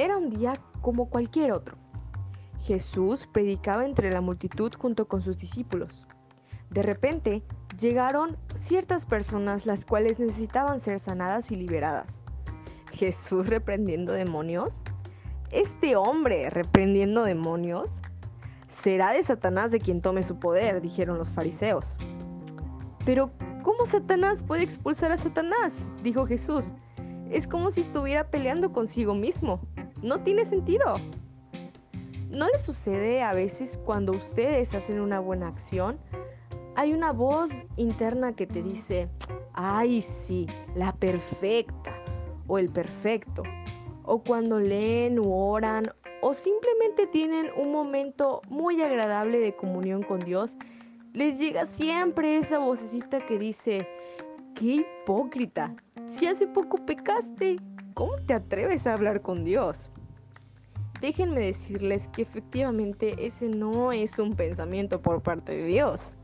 Era un día como cualquier otro. Jesús predicaba entre la multitud junto con sus discípulos. De repente, llegaron ciertas personas las cuales necesitaban ser sanadas y liberadas. Jesús reprendiendo demonios. Este hombre reprendiendo demonios. Será de Satanás de quien tome su poder, dijeron los fariseos. Pero, ¿cómo Satanás puede expulsar a Satanás? dijo Jesús. Es como si estuviera peleando consigo mismo. No tiene sentido. ¿No le sucede a veces cuando ustedes hacen una buena acción? Hay una voz interna que te dice, ay sí, la perfecta o el perfecto. O cuando leen o oran o simplemente tienen un momento muy agradable de comunión con Dios, les llega siempre esa vocecita que dice, qué hipócrita, si hace poco pecaste, ¿cómo te atreves a hablar con Dios? Déjenme decirles que efectivamente ese no es un pensamiento por parte de Dios.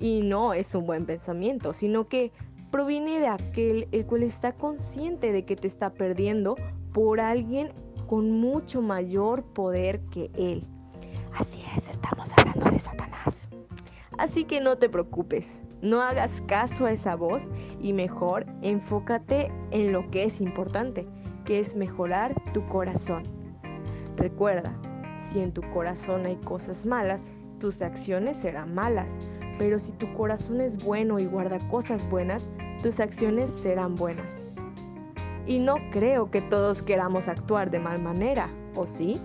Y no es un buen pensamiento, sino que proviene de aquel el cual está consciente de que te está perdiendo por alguien con mucho mayor poder que él. Así es, estamos hablando de Satanás. Así que no te preocupes, no hagas caso a esa voz y mejor enfócate en lo que es importante, que es mejorar tu corazón. Recuerda, si en tu corazón hay cosas malas, tus acciones serán malas, pero si tu corazón es bueno y guarda cosas buenas, tus acciones serán buenas. Y no creo que todos queramos actuar de mal manera, ¿o sí?